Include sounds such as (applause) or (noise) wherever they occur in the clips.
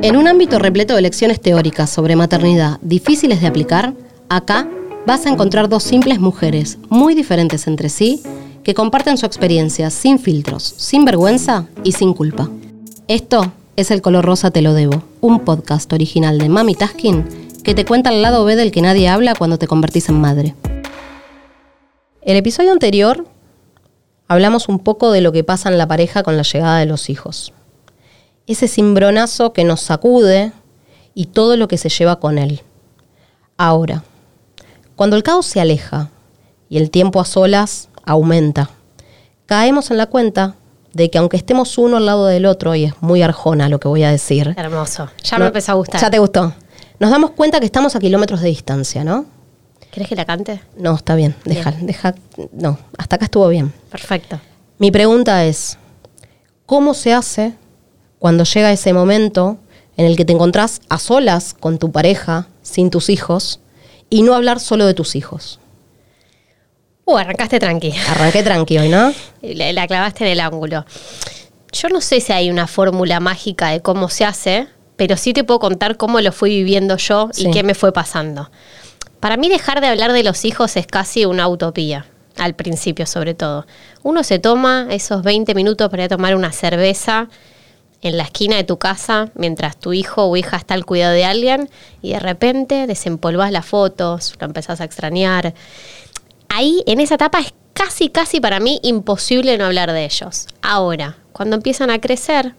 En un ámbito repleto de lecciones teóricas sobre maternidad difíciles de aplicar, acá vas a encontrar dos simples mujeres, muy diferentes entre sí, que comparten su experiencia sin filtros, sin vergüenza y sin culpa. Esto es El color rosa te lo debo, un podcast original de Mami Taskin que te cuenta el lado B del que nadie habla cuando te convertís en madre. El episodio anterior hablamos un poco de lo que pasa en la pareja con la llegada de los hijos. Ese cimbronazo que nos sacude y todo lo que se lleva con él. Ahora, cuando el caos se aleja y el tiempo a solas aumenta, caemos en la cuenta de que aunque estemos uno al lado del otro, y es muy arjona lo que voy a decir. Hermoso. Ya me empezó a gustar. Ya te gustó. Nos damos cuenta que estamos a kilómetros de distancia, ¿no? ¿Querés que la cante? No, está bien. Deja, deja. No, hasta acá estuvo bien. Perfecto. Mi pregunta es: ¿cómo se hace cuando llega ese momento en el que te encontrás a solas con tu pareja, sin tus hijos, y no hablar solo de tus hijos? Uh, arrancaste tranqui. Arranqué tranqui hoy, ¿no? (laughs) La, la clavaste en el ángulo. Yo no sé si hay una fórmula mágica de cómo se hace, pero sí te puedo contar cómo lo fui viviendo yo Sí. y qué me fue pasando. Para mí dejar de hablar de los hijos es casi una utopía, al principio sobre todo. Uno se toma esos 20 minutos para tomar una cerveza en la esquina de tu casa mientras tu hijo o hija está al cuidado de alguien y de repente desempolvas las fotos, lo empezás a extrañar. Ahí, en esa etapa, es casi, casi para mí imposible no hablar de ellos. Ahora, cuando empiezan a crecer,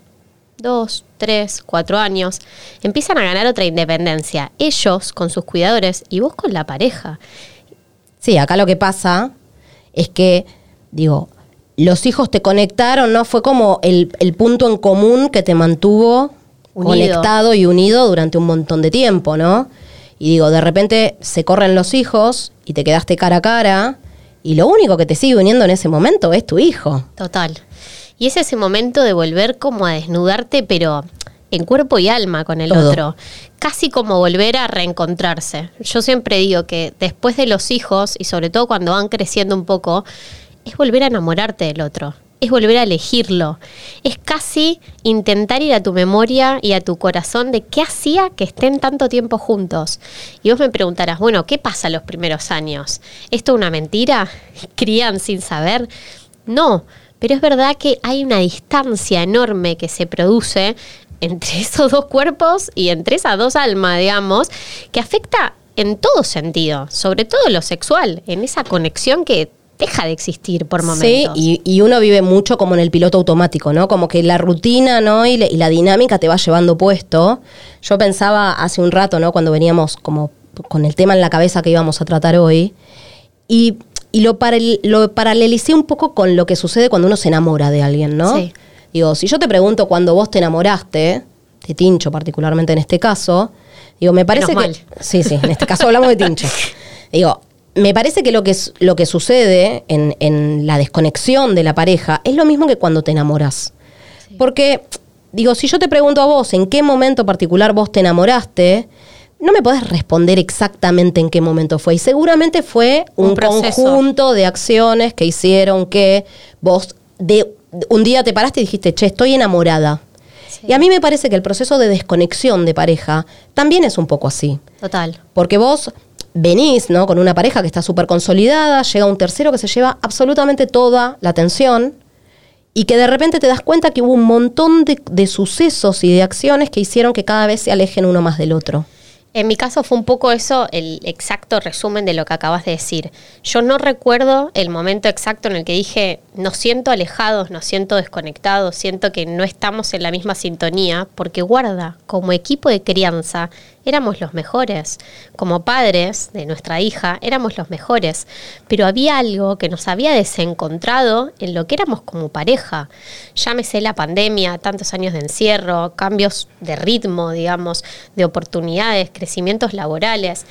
dos, tres, cuatro años, empiezan a ganar otra independencia. Ellos con sus cuidadores y vos con la pareja. Sí, acá lo que pasa es que, digo, los hijos te conectaron, ¿no? Fue como el, el punto en común que te mantuvo Unido. conectado y unido durante un montón de tiempo, ¿no? Y digo, de repente se corren los hijos y te quedaste cara a cara y lo único que te sigue uniendo en ese momento es tu hijo. Total. Y es ese momento de volver como a desnudarte, pero en cuerpo y alma con el Todo. otro. Casi como volver a reencontrarse. Yo siempre digo que después de los hijos, y sobre todo cuando van creciendo un poco, es volver a enamorarte del otro. Es volver a elegirlo. Es casi intentar ir a tu memoria y a tu corazón de qué hacía que estén tanto tiempo juntos. Y vos me preguntarás, bueno, ¿qué pasa los primeros años? ¿Esto es una mentira? (laughs) ¿Crían sin saber? No, pero es verdad que hay una distancia enorme que se produce entre (laughs) esos dos cuerpos y entre esas dos almas, digamos, que afecta en todo sentido, sobre todo lo sexual, en esa conexión que deja de existir por momentos. Sí, y, y uno vive mucho como en el piloto automático, ¿no? Como que la rutina, ¿no? Y, le- y la dinámica te va llevando puesto. Yo pensaba hace un rato, ¿no? Cuando veníamos como con el tema en la cabeza que íbamos a tratar hoy. Y, y lo, paralel- lo paralelicé un poco con lo que sucede cuando uno se enamora de alguien, ¿no? Sí. Digo, si yo te pregunto cuando vos te enamoraste, de Tincho particularmente en este caso, digo, me parece Menos que... mal. Sí, sí, en este caso hablamos de Tincho. (laughs) Digo, me parece que lo que, es- lo que sucede en, en la desconexión de la pareja es lo mismo que cuando te enamoras. Porque, digo, si yo te pregunto a vos en qué momento particular vos te enamoraste, no me podés responder exactamente en qué momento fue. Y seguramente fue un, conjunto de acciones que hicieron que vos de, un día te paraste y dijiste, che, estoy enamorada. Sí. Y a mí me parece que el proceso de desconexión de pareja también es un poco así. Total. Porque vos venís, ¿no? Con una pareja que está súper consolidada, llega un tercero que se lleva absolutamente toda la atención y que de repente te das cuenta que hubo un montón de, de sucesos y de acciones que hicieron que cada vez se alejen uno más del otro. En mi caso fue un poco eso, el exacto resumen de lo que acabas de decir. Yo no recuerdo el momento exacto en el que dije, nos siento alejados, nos siento desconectados, siento que no estamos en la misma sintonía, porque guarda, como equipo de crianza, éramos los mejores. Como padres de nuestra hija, éramos los mejores. Pero había algo que nos había desencontrado en lo que éramos como pareja. Llámese la pandemia, tantos años de encierro, cambios de ritmo, digamos, de oportunidades, crecimientos laborales.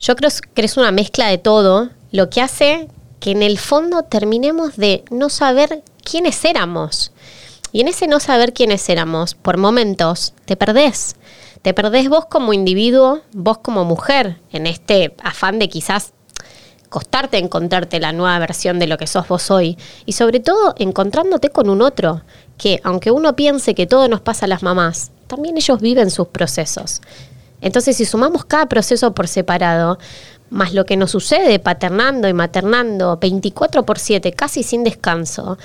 Yo creo que es una mezcla de todo, lo que hace que en el fondo terminemos de no saber quiénes éramos. Y en ese no saber quiénes éramos, por momentos, te perdés. Te perdés vos como individuo, vos como mujer, en este afán de quizás costarte encontrarte la nueva versión de lo que sos vos hoy. Y sobre todo encontrándote con un otro, que aunque uno piense que todo nos pasa a las mamás, también ellos viven sus procesos. Entonces, si sumamos cada proceso por separado, más lo que nos sucede paternando y maternando 24 por 7, casi sin descanso,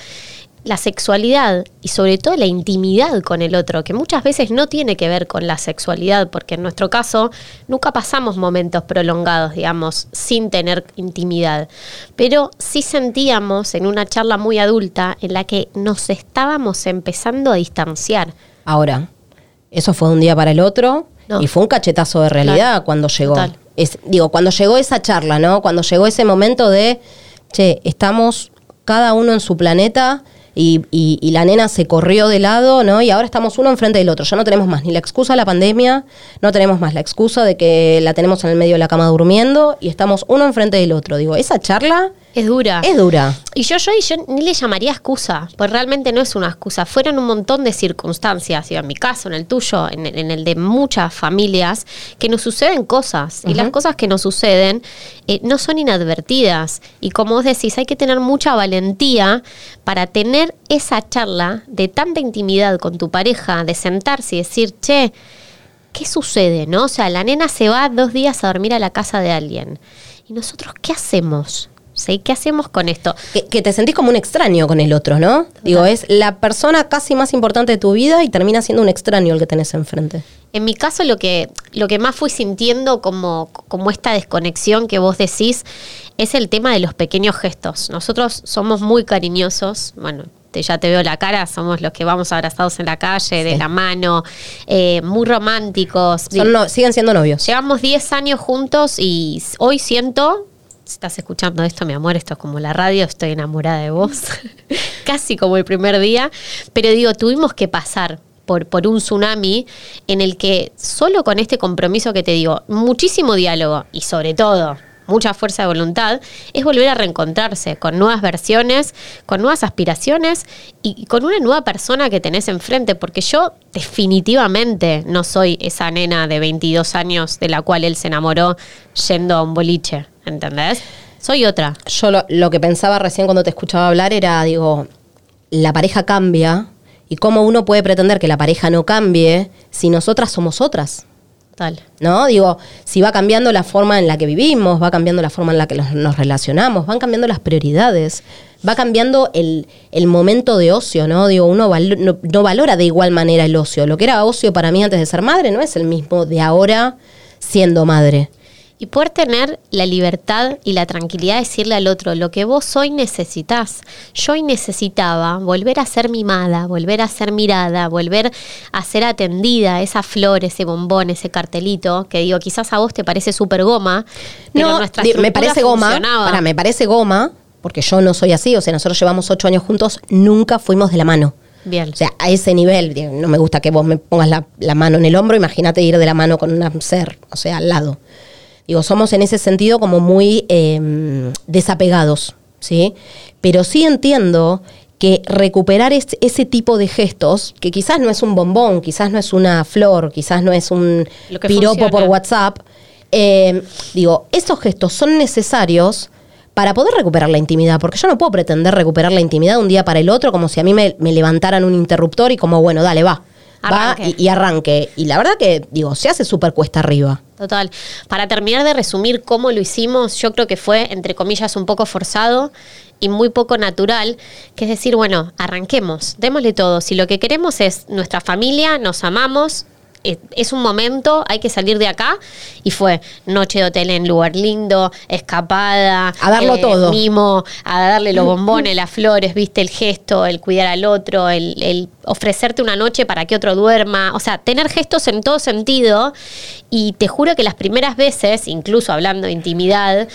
la sexualidad y sobre todo la intimidad con el otro, que muchas veces no tiene que ver con la sexualidad, porque en nuestro caso nunca pasamos momentos prolongados, digamos, sin tener intimidad, pero sí sentíamos en una charla muy adulta en la que nos estábamos empezando a distanciar. Ahora, eso fue de un día para el otro y fue un cachetazo de realidad cuando llegó. digo, cuando llegó esa charla, ¿no? Cuando llegó ese momento de, che, estamos cada uno en su planeta y, y, la nena se corrió de lado, ¿no? Y ahora estamos uno enfrente del otro. Ya no tenemos más ni la excusa de la pandemia, no tenemos más la excusa de que la tenemos en el medio de la cama durmiendo y estamos uno enfrente del otro. Digo, esa charla es dura. Es dura. Y yo, yo, yo ni le llamaría excusa, pues realmente no es una excusa. Fueron un montón de circunstancias, y en mi caso, en el tuyo, en, el de muchas familias, que nos suceden cosas. Y las cosas que nos suceden eh, no son inadvertidas. Y como vos decís, hay que tener mucha valentía para tener esa charla de tanta intimidad con tu pareja, de sentarse y decir, che, ¿qué sucede? ¿No? O sea, la nena se va dos días a dormir a la casa de alguien. ¿Y nosotros qué hacemos? ¿Sí? ¿Qué hacemos con esto? Que, te sentís como un extraño con el otro, ¿no? Digo, es la persona casi más importante de tu vida y termina siendo un extraño el que tenés enfrente. En mi caso, lo que, lo que más fui sintiendo como, como esta desconexión que vos decís es el tema de los pequeños gestos. Nosotros somos muy cariñosos, bueno, ya te veo la cara, somos los que vamos abrazados en la calle, de la mano, eh, muy románticos. siguen siendo novios. Llevamos 10 años juntos y hoy siento estás escuchando esto, mi amor, esto es como la radio, estoy enamorada de vos, (laughs) casi como el primer día, pero digo, tuvimos que pasar por, un tsunami en el que solo con este compromiso que te digo, muchísimo diálogo y sobre todo mucha fuerza de voluntad, es volver a reencontrarse con nuevas versiones, con nuevas aspiraciones y con una nueva persona que tenés enfrente, porque yo definitivamente no soy esa nena de 22 años de la cual él se enamoró yendo a un boliche. ¿Entendés? Soy otra. Yo lo, que pensaba recién cuando te escuchaba hablar era, digo, la pareja cambia y cómo uno puede pretender que la pareja no cambie si nosotras somos otras. Tal. ¿No? Digo, si va cambiando la forma en la que vivimos, va cambiando la forma en la que nos relacionamos, van cambiando las prioridades, va cambiando el, momento de ocio, ¿no? Digo, uno no valora de igual manera el ocio. Lo que era ocio para mí antes de ser madre no es el mismo de ahora siendo madre y poder tener la libertad y la tranquilidad de decirle al otro lo que vos hoy necesitas. Yo hoy necesitaba volver a ser mimada, volver a ser mirada, volver a ser atendida, esa flor, ese bombón, ese cartelito, que digo, quizás a vos te parece súper goma. no, me parece goma. Para, me parece goma, porque yo no soy así, o sea, nosotros llevamos ocho años juntos, nunca fuimos de la mano. Bien. O sea, a ese nivel, no me gusta que vos me pongas la, la mano en el hombro, imagínate ir de la mano con un ser, o sea, al lado. Digo, somos en ese sentido como muy em, desapegados, ¿sí? Pero sí entiendo que recuperar ese tipo de gestos, que quizás no es un bombón, quizás no es una flor, quizás no es un piropo por WhatsApp, em, digo, esos gestos son necesarios para poder recuperar la intimidad, porque yo no puedo pretender recuperar la intimidad de un día para el otro como si a mí me, me levantaran un interruptor y como, bueno, dale, va va y, arranque. Y la verdad que, digo, se hace súper cuesta arriba. Total. Para terminar de resumir cómo lo hicimos, yo creo que fue, entre comillas, un poco forzado y muy poco natural, que es decir, bueno, arranquemos, démosle todo. Si lo que queremos es nuestra familia, nos amamos, es un momento, hay que salir de acá. Y fue noche de hotel en lugar lindo, escapada. A darlo eh, todo. Mimo, a darle los bombones, las flores, viste, el gesto, el cuidar al otro, el, el ofrecerte una noche para que otro duerma. O sea, tener gestos en todo sentido. Y te juro que las primeras veces, incluso hablando de intimidad,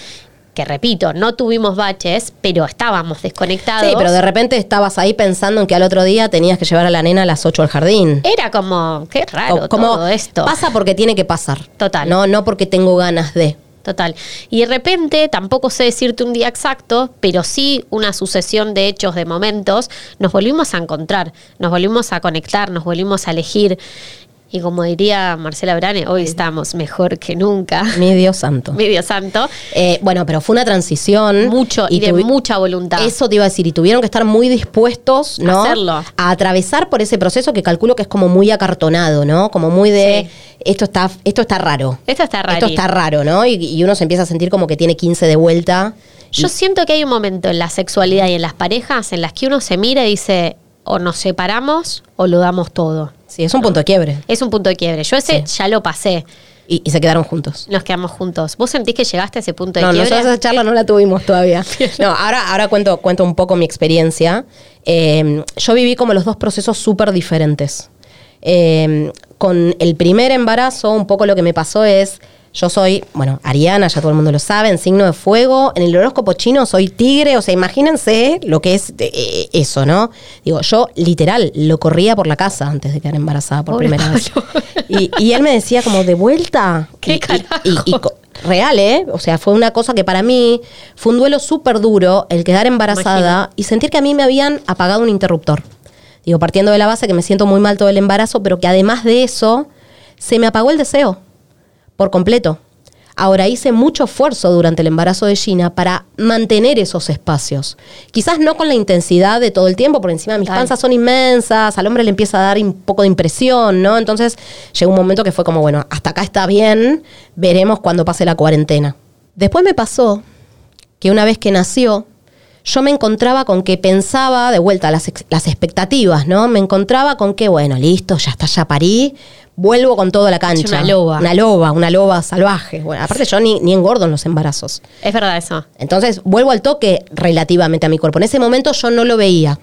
que repito, no tuvimos baches, pero estábamos desconectados. Sí, pero de repente estabas ahí pensando en que al otro día tenías que llevar a la nena a las 8 al jardín. Era como, qué raro todo esto. Pasa porque tiene que pasar. Total. No, no porque tengo ganas de. Total. Y de repente, tampoco sé decirte un día exacto, pero sí una sucesión de hechos, de momentos, nos volvimos a encontrar, nos volvimos a conectar, nos volvimos a elegir. Y como diría Marcela Brane, hoy estamos mejor que nunca. Mi Dios santo. Mi Dios santo. Eh, bueno, pero fue una transición. Mucho y, de mucha voluntad. Eso te iba a decir, y tuvieron que estar muy dispuestos, ¿no? Hacerlo. A atravesar por ese proceso que calculo que es como muy acartonado, ¿no? Como muy de Sí. esto está, esto está raro. Esto está raro. Esto está raro, ¿no? Y, y uno se empieza a sentir como que tiene 15 de vuelta. Yo siento que hay un momento en la sexualidad y en las parejas en las que uno se mira y dice, o nos separamos o lo damos todo. Sí, es un punto de quiebre. Es un punto de quiebre. Yo ese ya lo pasé. Y, y se quedaron juntos. Nos quedamos juntos. ¿Vos sentís que llegaste a ese punto de No, quiebre? nosotros esa charla no la tuvimos todavía. (laughs) No, ahora, ahora cuento, cuento un poco mi experiencia. Eh, yo viví como los dos procesos súper diferentes. Eh, con el primer embarazo, un poco lo que me pasó es, yo soy, bueno, Ariana, ya todo el mundo lo sabe, en signo de fuego. En el horóscopo chino soy tigre, o sea, imagínense lo que es eh, eso, ¿no? Digo, yo literal lo corría por la casa antes de quedar embarazada por Pobre primera vez. Y, y él me decía como, de vuelta. (laughs) ¿Qué Y- y- carajo? y- real, ¿eh? O sea, fue una cosa que para mí fue un duelo súper duro el quedar embarazada y sentir que a mí me habían apagado un interruptor. Digo, partiendo de la base que me siento muy mal todo el embarazo, pero que además de eso, se me apagó el deseo por completo. Ahora hice mucho esfuerzo durante el embarazo de Gina para mantener esos espacios. Quizás no con la intensidad de todo el tiempo, por encima mis Tal. panzas son inmensas, al hombre le empieza a dar un poco de impresión, ¿no? Entonces llegó un momento que fue como, bueno, hasta acá está bien, veremos cuando pase la cuarentena. Después me pasó que una vez que nació, yo me encontraba con que pensaba, de vuelta, las, las expectativas, ¿no? Me encontraba con que, bueno, listo, ya está, ya parí, vuelvo con toda la cancha. una loba. Una loba, una loba salvaje. Bueno, aparte yo ni, ni engordo en los embarazos. Es verdad eso. Entonces vuelvo al toque relativamente a mi cuerpo. En ese momento yo no lo veía.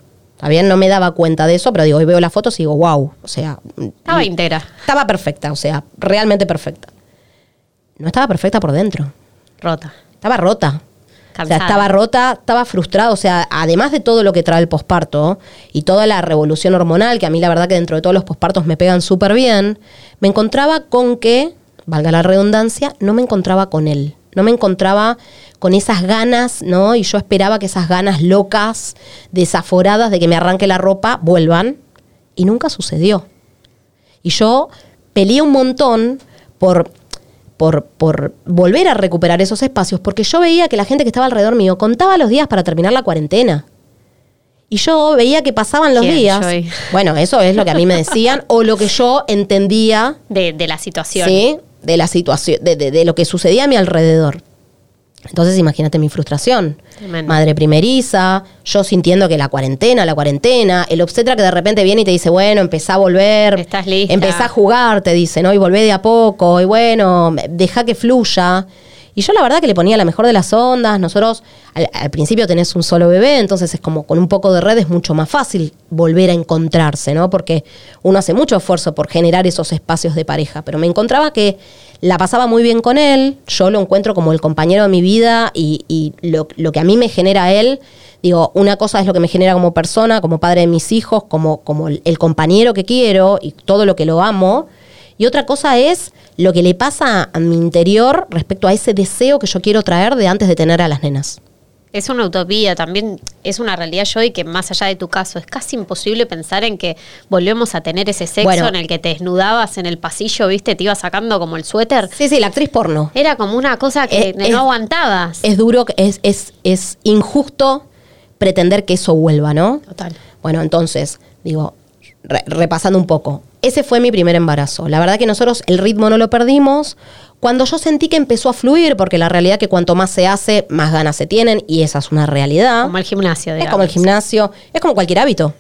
Bien, no me daba cuenta de eso, pero digo, hoy veo las fotos y digo, wow. O sea, Estaba íntegra, estaba perfecta, o sea, realmente perfecta. No estaba perfecta por dentro. rota. Estaba rota. O sea, estaba rota, estaba frustrada. O sea, además de todo lo que trae el posparto y toda la revolución hormonal, que a mí la verdad que dentro de todos los pospartos me pegan súper bien, me encontraba con que, valga la redundancia, no me encontraba con él. No me encontraba con esas ganas, ¿no? Y yo esperaba que esas ganas locas, desaforadas de que me arranque la ropa, vuelvan. Y nunca sucedió. Y yo peleé un montón por, por, por volver a recuperar esos espacios, porque yo veía que la gente que estaba alrededor mío contaba los días para terminar la cuarentena. Y yo veía que pasaban los ¿Quién, días. Bueno, eso es lo que a mí me decían, o lo que yo entendía De, de la situación. ¿sí? de la situación, de, de- de lo que sucedía a mi alrededor. Entonces imagínate mi frustración. Tremendo. Madre primeriza, yo sintiendo que la cuarentena, la cuarentena, el obstetra que de repente viene y te dice, bueno, empezá a volver. Estás lista. Empezá a jugar, te dice, ¿no? Y volvé de a poco, y bueno, deja que fluya. Y yo la verdad que le ponía la mejor de las ondas. Nosotros al, al principio tenés un solo bebé, entonces es como con un poco de red es mucho más fácil volver a encontrarse, ¿no? Porque uno hace mucho esfuerzo por generar esos espacios de pareja. Pero me encontraba que la pasaba muy bien con él, yo lo encuentro como el compañero de mi vida y, lo, lo que a mí me genera él, digo, una cosa es lo que me genera como persona, como padre de mis hijos, como, como el compañero que quiero y todo lo que lo amo. Y otra cosa es lo que le pasa a mi interior respecto a ese deseo que yo quiero traer de antes de tener a las nenas. Es una utopía, también es una realidad, Joy, que más allá de tu caso, es casi imposible pensar en que volvemos a tener ese sexo Bueno. en el que te desnudabas en el pasillo, viste, te ibas sacando como el suéter. Sí, sí, la actriz porno. Era como una cosa que Es- no es- aguantabas. Es duro, es, es, es injusto pretender que eso vuelva, ¿no? Total. Bueno, entonces, digo, re- repasando un poco, ese fue mi primer embarazo. La verdad que nosotros el ritmo no lo perdimos. Cuando yo sentí que empezó a fluir, porque la realidad que cuanto más se hace, más ganas se tienen, y esa es una realidad. Como el gimnasio, es digamos. como el gimnasio, es como cualquier hábito.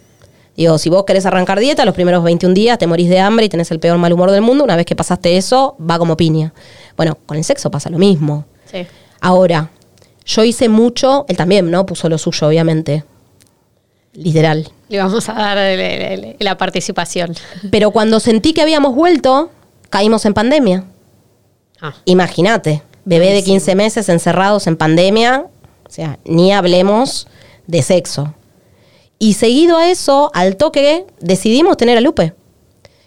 Digo, si vos querés arrancar dieta, los primeros 21 días te morís de hambre y tenés el peor mal humor del mundo. Una vez que pasaste eso, va como piña. Bueno, con el sexo pasa lo mismo. Sí. Ahora, yo hice mucho, él también, ¿no? Puso lo suyo, obviamente. Literal. Le vamos a dar el- el- el- la participación. Pero cuando sentí que habíamos vuelto, caímos en pandemia. Ah, Imagínate, bebé de 15 meses encerrados en pandemia, o sea, ni hablemos de sexo. Y seguido a eso, al toque, decidimos tener a Lupe.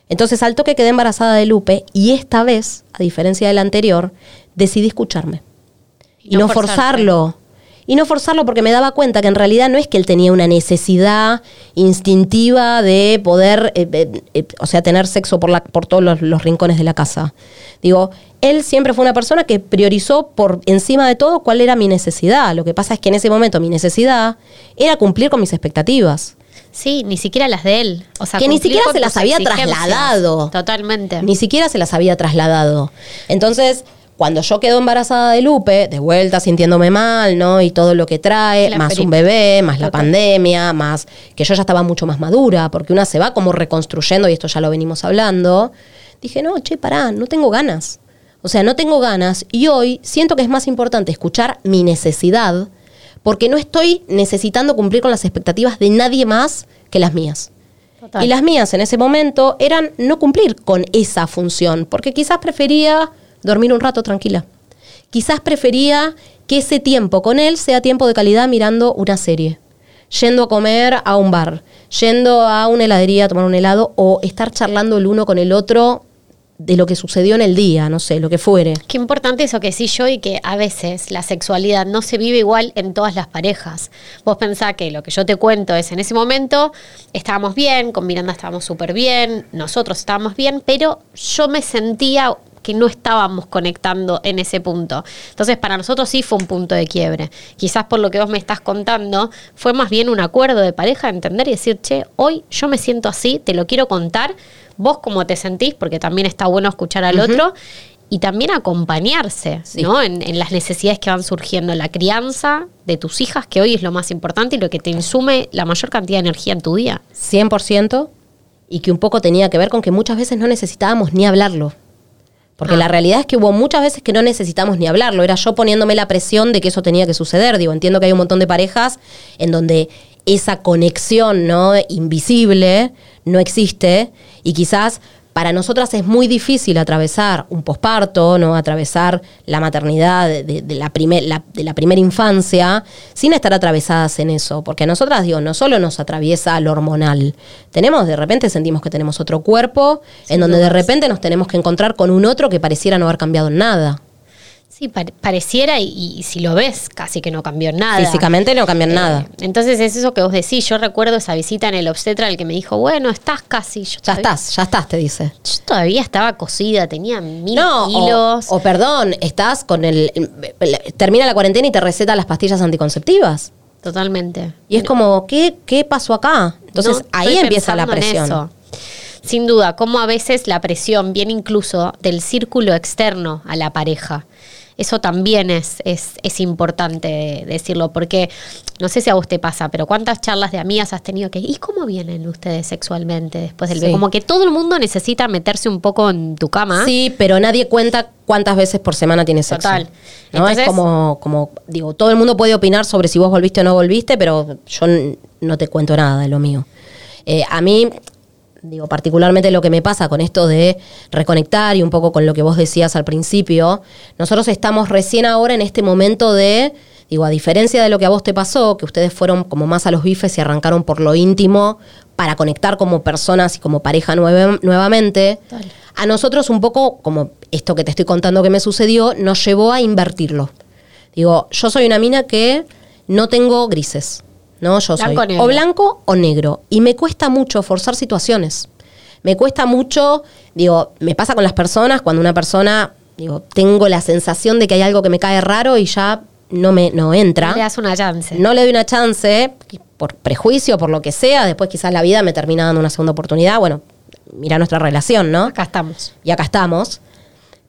Entonces, al toque quedé embarazada de Lupe y esta vez, a diferencia de la anterior, decidí escucharme. Y, no, forzarte. forzarlo. Y no forzarlo porque me daba cuenta que en realidad no es que él tenía una necesidad instintiva de poder, eh, eh, eh, o sea, tener sexo por, la, por todos los, los rincones de la casa. Digo, él siempre fue una persona que priorizó por encima de todo cuál era mi necesidad. Lo que pasa es que en ese momento mi necesidad era cumplir con mis expectativas. Sí, ni siquiera las de él. O sea, que ni siquiera se las había trasladado. Totalmente. Ni siquiera se las había trasladado. Entonces, cuando yo quedo embarazada de Lupe, de vuelta sintiéndome mal, ¿no? Y todo lo que trae, La más un bebé, más la Total. pandemia, más que yo ya estaba mucho más madura, porque una se va como reconstruyendo, y esto ya lo venimos hablando. Dije, no, che, pará, no tengo ganas. O sea, no tengo ganas y hoy siento que es más importante escuchar mi necesidad porque no estoy necesitando cumplir con las expectativas de nadie más que las mías. Total. Y las mías en ese momento eran no cumplir con esa función, porque quizás prefería dormir un rato tranquila. Quizás prefería que ese tiempo con él sea tiempo de calidad mirando una serie, yendo a comer a un bar, yendo a una heladería a tomar un helado o estar charlando el uno con el otro de lo que sucedió en el día, no sé, lo que fuere. Qué importante eso que sí yo y que a veces la sexualidad no se vive igual en todas las parejas. Vos pensás que lo que yo te cuento es en ese momento estábamos bien, con Miranda estábamos súper bien, nosotros estábamos bien, pero yo me sentía que no estábamos conectando en ese punto. Entonces, para nosotros sí fue un punto de quiebre. Quizás por lo que vos me estás contando, fue más bien un acuerdo de pareja, entender y decir, che, hoy yo me siento así, te lo quiero contar, vos cómo te sentís, porque también está bueno escuchar al otro, y también acompañarse, Sí. ¿no? En, en las necesidades que van surgiendo, la crianza de tus hijas, que hoy es lo más importante y lo que te insume la mayor cantidad de energía en tu día. 100% y que un poco tenía que ver con que muchas veces no necesitábamos ni hablarlo. Porque Ah. la realidad es que hubo muchas veces que no necesitamos ni hablarlo. Era yo poniéndome la presión de que eso tenía que suceder. Digo, entiendo que hay un montón de parejas en donde esa conexión ¿no? invisible no existe y quizás para nosotras es muy difícil atravesar un posparto, ¿no? atravesar la maternidad de, la primer- la- de la primera infancia sin estar atravesadas en eso. Porque a nosotras, digo, no solo nos atraviesa lo hormonal, tenemos, de repente sentimos que tenemos otro cuerpo, en donde de repente nos tenemos que encontrar con un otro que pareciera no haber cambiado nada. Sí, pare- pareciera y, y si lo ves, casi que no cambió nada. Físicamente no cambian Eh, nada. Entonces es eso que vos decís. Yo recuerdo esa visita en el obstetra, el que me dijo, bueno, estás casi. Yo Ya todavía- estás, ya estás, te dice. Yo todavía estaba cocida, tenía mil No, kilos. o, o perdón, estás con el, Termina la cuarentena y te receta las pastillas anticonceptivas. Totalmente. Y es como, ¿qué, qué pasó acá? Entonces No, ahí empieza la pensando en presión. eso. Sin duda, como a veces la presión viene incluso del círculo externo a la pareja. Eso también es, es, es importante decirlo, porque no sé si a vos te pasa, pero ¿cuántas charlas de amigas has tenido que, ¿y cómo vienen ustedes sexualmente después del Sí. Como que todo el mundo necesita meterse un poco en tu cama. Sí, pero nadie cuenta cuántas veces por semana tienes sexo. Total. ¿No? Entonces- es como, como, digo, todo el mundo puede opinar sobre si vos volviste o no volviste, pero yo no te cuento nada de lo mío. Eh, a mí, digo, particularmente lo que me pasa con esto de reconectar y un poco con lo que vos decías al principio, nosotros estamos recién ahora en este momento de, digo, a diferencia de lo que a vos te pasó, que ustedes fueron como más a los bifes y arrancaron por lo íntimo para conectar como personas y como pareja nueve- nuevamente, a nosotros un poco, como esto que te estoy contando que me sucedió, nos llevó a invertirlo. Digo, yo soy una mina que no tengo grises. ¿No? Yo soy Blanco o negro. o blanco o negro. Y me cuesta mucho forzar situaciones. Me cuesta mucho, digo, me pasa con las personas, cuando una persona, digo, tengo la sensación de que hay algo que me cae raro y ya no me no entra. Le das una chance. No le doy una chance, por prejuicio, por lo que sea, después quizás la vida me termina dando una segunda oportunidad. Bueno, mira nuestra relación, ¿no? Acá estamos. y acá estamos.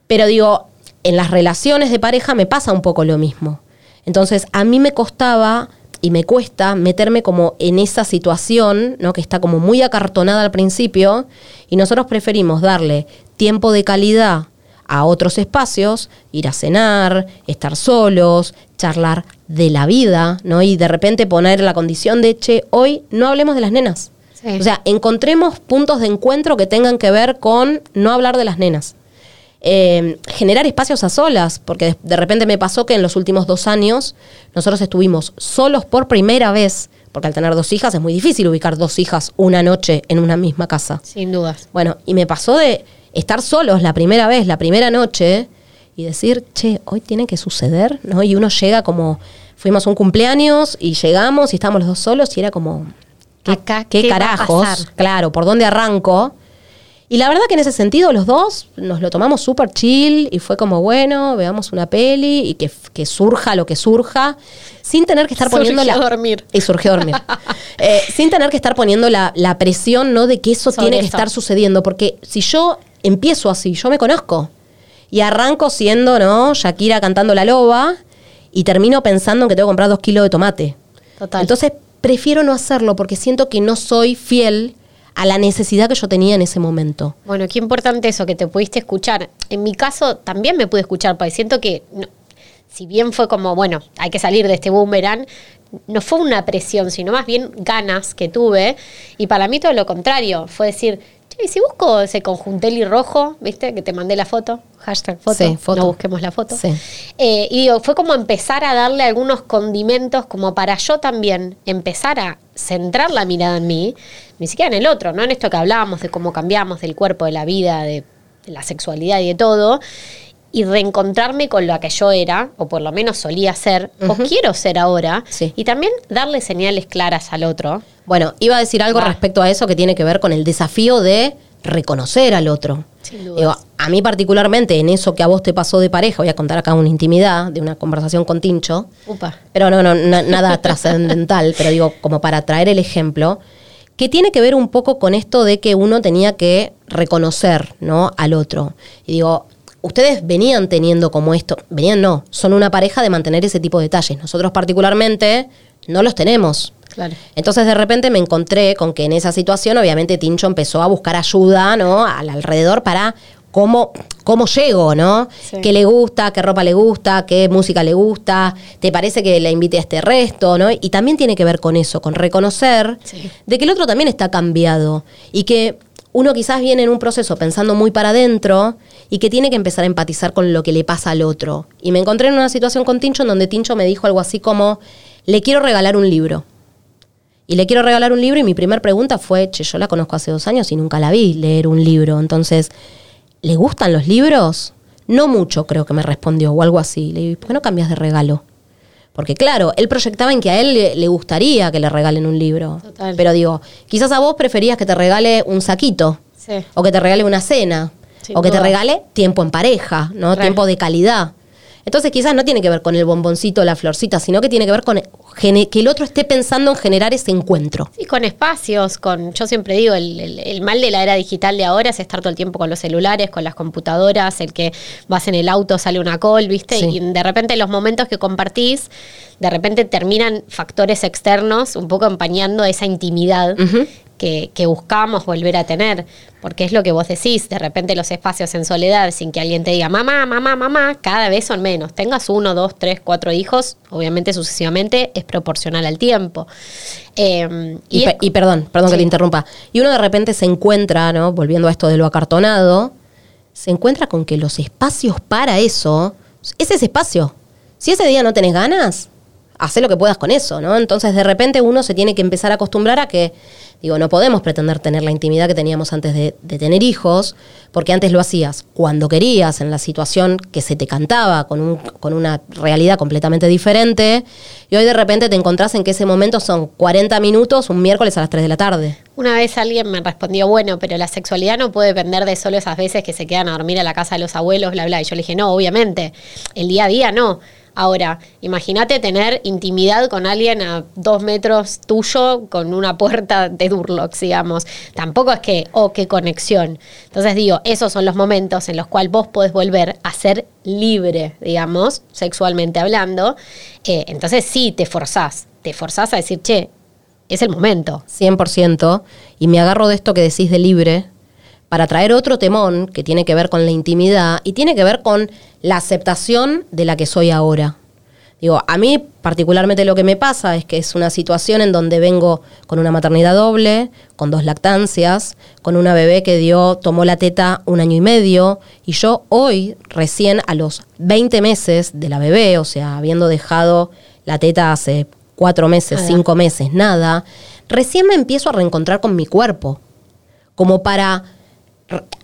Pero digo, en las relaciones de pareja me pasa un poco lo mismo. Entonces, a mí me costaba y me cuesta meterme como en esa situación, ¿no? Que está como muy acartonada al principio, y nosotros preferimos darle tiempo de calidad a otros espacios, ir a cenar, estar solos, charlar de la vida, ¿no? Y de repente poner la condición de, che, hoy no hablemos de las nenas. Sí. O sea, encontremos puntos de encuentro que tengan que ver con no hablar de las nenas. Eh, generar espacios a solas, porque de, de repente me pasó que en los últimos dos años nosotros estuvimos solos por primera vez, porque al tener dos hijas es muy difícil ubicar dos hijas una noche en una misma casa. Sin dudas. Bueno, y me pasó de estar solos la primera vez, la primera noche, y decir, che, hoy tiene que suceder, ¿no? Y uno llega como fuimos a un cumpleaños y llegamos y estábamos los dos solos y era como, ¿qué, Acá, qué ¿qué va a carajos? Claro, ¿por dónde arranco? Y la verdad que en ese sentido los dos nos lo tomamos súper chill y fue como, bueno, veamos una peli y que, que surja lo que surja, sin tener que estar poniendo la... Surgió dormir. Y surgió dormir. (laughs) Eh, sin tener que estar poniendo la, la presión, ¿no? De que eso Sobre tiene que estar sucediendo. Porque si yo empiezo así, yo me conozco. Y arranco siendo, ¿no? Shakira cantando la loba y termino pensando en que tengo que comprar dos kilos de tomate. Total. Entonces prefiero no hacerlo porque siento que no soy fiel a la necesidad que yo tenía en ese momento. Bueno, qué importante eso, que te pudiste escuchar. En mi caso también me pude escuchar, porque siento que, no- si bien fue como, bueno, hay que salir de este boomerang, no fue una presión, sino más bien ganas que tuve. Y para mí todo lo contrario, fue decir, ¿y si busco ese conjuntel y rojo, viste, que te mandé la foto, hashtag foto, Sí, foto. no busquemos la foto. Sí. Eh, y digo, fue como empezar a darle algunos condimentos como para yo también empezar a centrar la mirada en mí, ni siquiera en el otro, ¿no? En esto que hablábamos de cómo cambiamos del cuerpo, de la vida, de, de la sexualidad y de todo, y reencontrarme con lo que yo era, o por lo menos solía ser, o quiero ser ahora, Sí. y también darle señales claras al otro. Bueno, iba a decir algo respecto a eso que tiene que ver con el desafío de reconocer al otro. Sin. Digo, a mí particularmente en eso que a vos te pasó de pareja, voy a contar acá una intimidad de una conversación con Tincho, Upa. pero no, no, na- nada (laughs) trascendental, pero digo, como para traer el ejemplo, que tiene que ver un poco con esto de que uno tenía que reconocer, ¿no? Al otro. Y digo, ustedes venían teniendo como esto, venían no, son una pareja de mantener ese tipo de detalles. Nosotros particularmente no los tenemos. Claro. Entonces de repente me encontré con que en esa situación obviamente Tincho empezó a buscar ayuda, ¿no? Al alrededor para cómo, cómo llego, ¿no? Sí. ¿Qué le gusta? ¿Qué ropa le gusta? ¿Qué música le gusta? ¿Te parece que le invite a este resto? ¿no? Y también tiene que ver con eso, con reconocer Sí. de que el otro también está cambiado y que uno quizás viene en un proceso pensando muy para adentro y que tiene que empezar a empatizar con lo que le pasa al otro. Y me encontré en una situación con Tincho en donde Tincho me dijo algo así como, le quiero regalar un libro. Y le quiero regalar un libro y mi primera pregunta fue, che, yo la conozco hace dos años y nunca la vi leer un libro. Entonces, ¿le gustan los libros? No mucho, creo que me respondió, o algo así. Le dije, ¿por qué no cambias de regalo? Porque claro, él proyectaba en que a él le, gustaría que le regalen un libro. Total. Pero digo, quizás a vos preferías que te regale un saquito, Sí. o que te regale una cena, Sin o que te regale tiempo en pareja, ¿no? Tiempo de calidad. Entonces quizás no tiene que ver con el bomboncito, la florcita, sino que tiene que ver con que el otro esté pensando en generar ese encuentro. Y con espacios, con, yo siempre digo, el, el- el mal de la era digital de ahora es estar todo el tiempo con los celulares, con las computadoras, el que vas en el auto, sale una call, ¿viste? Sí. Y de repente los momentos que compartís, de repente terminan factores externos un poco empañando esa intimidad que, que buscamos volver a tener. Porque es lo que vos decís, de repente los espacios en soledad, sin que alguien te diga mamá, mamá, mamá, cada vez son menos. Tengas uno, dos, tres, cuatro hijos, obviamente sucesivamente es proporcional al tiempo. Eh, Y, y pe- es- y perdón, perdón que te interrumpa. Y uno de repente se encuentra, ¿no? Volviendo a esto de lo acartonado, se encuentra con que los espacios para eso es ese espacio. Si ese día no tenés ganas, haz lo que puedas con eso, ¿no? Entonces de repente uno se tiene que empezar a acostumbrar a que, digo, no podemos pretender tener la intimidad que teníamos antes de, tener hijos, porque antes lo hacías cuando querías, en la situación que se te cantaba, con, un- con una realidad completamente diferente, y hoy de repente te encontrás en que ese momento son 40 minutos un miércoles a las 3 de la tarde. Una vez alguien me respondió, bueno, pero la sexualidad no puede depender de solo esas veces que se quedan a dormir a la casa de los abuelos, bla, bla. Y yo le dije, no, obviamente, el día a día no. Ahora, imagínate tener intimidad con alguien a dos metros tuyo con una puerta de Durlox, digamos. Tampoco es que, oh, qué conexión. Entonces digo, esos son los momentos en los cuales vos podés volver a ser libre, digamos, sexualmente hablando. Eh, entonces sí, te forzás. Te forzás a decir, che, es el momento. 100%, y me agarro de esto que decís de libre, para traer otro temón que tiene que ver con la intimidad y tiene que ver con la aceptación de la que soy ahora. Digo, a mí particularmente lo que me pasa es que es una situación en donde vengo con una maternidad doble, con dos lactancias, con una bebé que dio, tomó la teta un año y medio, y yo hoy, recién a los 20 meses de la bebé, o sea, habiendo dejado la teta hace cuatro meses, cinco meses, nada, recién me empiezo a reencontrar con mi cuerpo, como para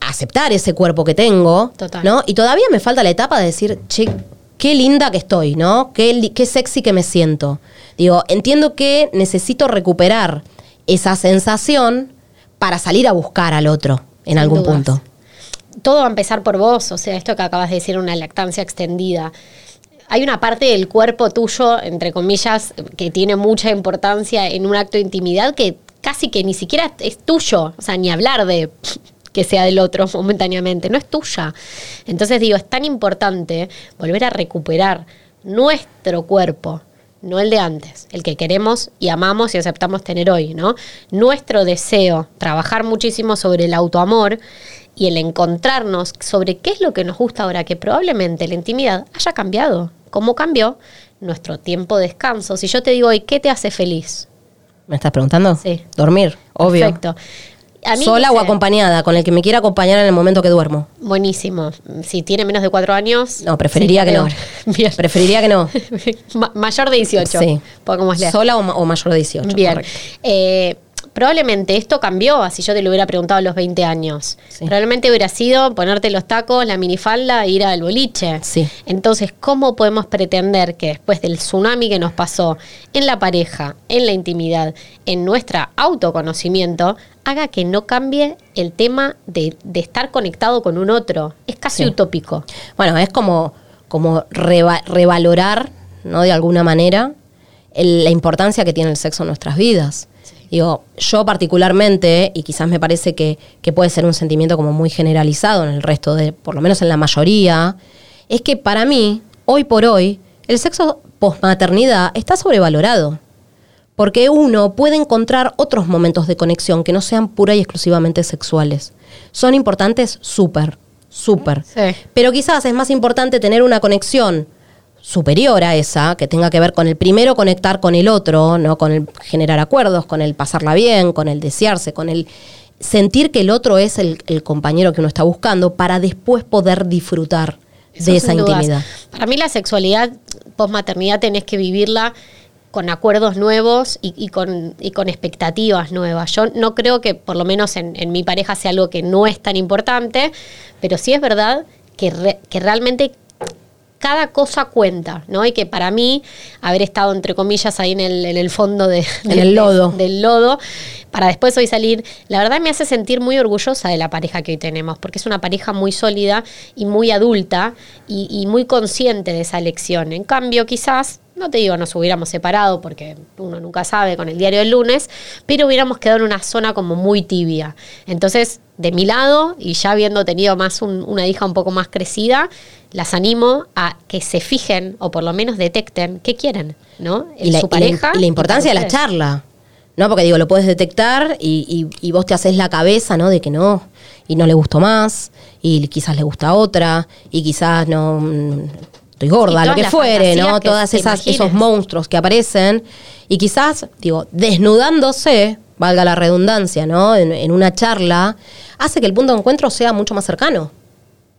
aceptar ese cuerpo que tengo, Total. ¿no? Y todavía me falta la etapa de decir, che, qué linda que estoy, ¿no? Qué, sexy que me siento. Digo, entiendo que necesito recuperar esa sensación para salir a buscar al otro en Sin algún dudas. punto. todo va a empezar por vos, o sea, esto que acabas de decir, una lactancia extendida. Hay una parte del cuerpo tuyo, entre comillas, que tiene mucha importancia en un acto de intimidad que casi que ni siquiera es tuyo, o sea, ni hablar de que sea del otro (laughs) momentáneamente, no es tuya. Entonces digo, es tan importante volver a recuperar nuestro cuerpo, no el de antes, el que queremos y amamos y aceptamos tener hoy, ¿no? Nuestro deseo, trabajar muchísimo sobre el autoamor y el encontrarnos sobre qué es lo que nos gusta ahora, que probablemente la intimidad haya cambiado. ¿Cómo cambió? Nuestro tiempo de descanso. Si yo te digo hoy, ¿qué te hace feliz? ¿Me estás preguntando? Sí. Dormir, obvio. Perfecto. A mí, Sola o acompañada, con el que me quiera acompañar en el momento que duermo. Buenísimo. Si tiene menos de cuatro años. No, preferiría sí, que no. (laughs) Bien. Preferiría que no. (laughs) Ma- mayor de 18. Sí. Sola o, ma- o mayor de 18. Bien. Eh, probablemente esto cambió, así yo te lo hubiera preguntado a los 20 años. Sí. Probablemente hubiera sido ponerte los tacos, la minifalda e ir al boliche. Sí. Entonces, ¿cómo podemos pretender que después del tsunami que nos pasó en la pareja, en la intimidad, en nuestro autoconocimiento, haga que no cambie el tema de, de estar conectado con un otro? Es casi Sí. utópico. Bueno, es como, como reva- revalorar, ¿no? De alguna manera, el- la importancia que tiene el sexo en nuestras vidas. Digo, yo particularmente, y quizás me parece que, que puede ser un sentimiento como muy generalizado en el resto de, por lo menos en la mayoría, es que para mí, hoy por hoy, el sexo posmaternidad está sobrevalorado. Porque uno puede encontrar otros momentos de conexión que no sean pura y exclusivamente sexuales. Son importantes súper, súper. Sí. Pero quizás es más importante tener una conexión superior a esa, que tenga que ver con el primero conectar con el otro, ¿no? Con el generar acuerdos, con el pasarla bien, con el desearse, con el sentir que el otro es el, el compañero que uno está buscando para después poder disfrutar Eso de esa dudas. intimidad. Para mí la sexualidad posmaternidad tenés que vivirla con acuerdos nuevos y, y con, y con expectativas nuevas. Yo no creo que por lo menos en, en mi pareja sea algo que no es tan importante, pero sí es verdad que, re- que realmente cada cosa cuenta, ¿no? Y que para mí, haber estado, entre comillas, ahí en el, en el fondo de, En de- el lodo. del lodo, para después hoy salir, la verdad me hace sentir muy orgullosa de la pareja que hoy tenemos, porque es una pareja muy sólida y muy adulta y, y muy consciente de esa elección. En cambio, quizás, no te digo nos hubiéramos separado, porque uno nunca sabe con el diario del lunes, pero hubiéramos quedado en una zona como muy tibia. Entonces, de mi lado, y ya habiendo tenido más un- una hija un poco más crecida, las animo a que se fijen o por lo menos detecten qué quieren, ¿no? En y la, su y la- pareja. y la importancia de la charla. ¿No? Porque digo, lo puedes detectar y, y- y vos te haces la cabeza, ¿no? De que no, y no le gustó más, y quizás le gusta otra, y quizás no mm, estoy gorda, lo que fuere, ¿no? que Todas esas, esos monstruos que aparecen, y quizás, digo, desnudándose, valga la redundancia, ¿no? En, en una charla, hace que el punto de encuentro sea mucho más cercano.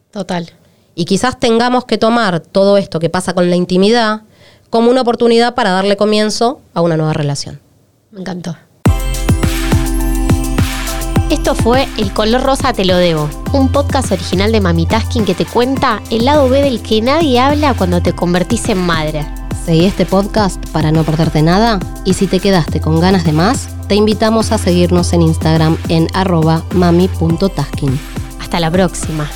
Total. Y quizás tengamos que tomar todo esto que pasa con la intimidad como una oportunidad para darle comienzo a una nueva relación. Me encantó. Esto fue El color rosa te lo debo, un podcast original de Mami Tasking que te cuenta el lado B del que nadie habla cuando te convertís en madre. Seguí este podcast para no perderte nada y si te quedaste con ganas de más, te invitamos a seguirnos en Instagram en arroba mami.tasking. Hasta la próxima.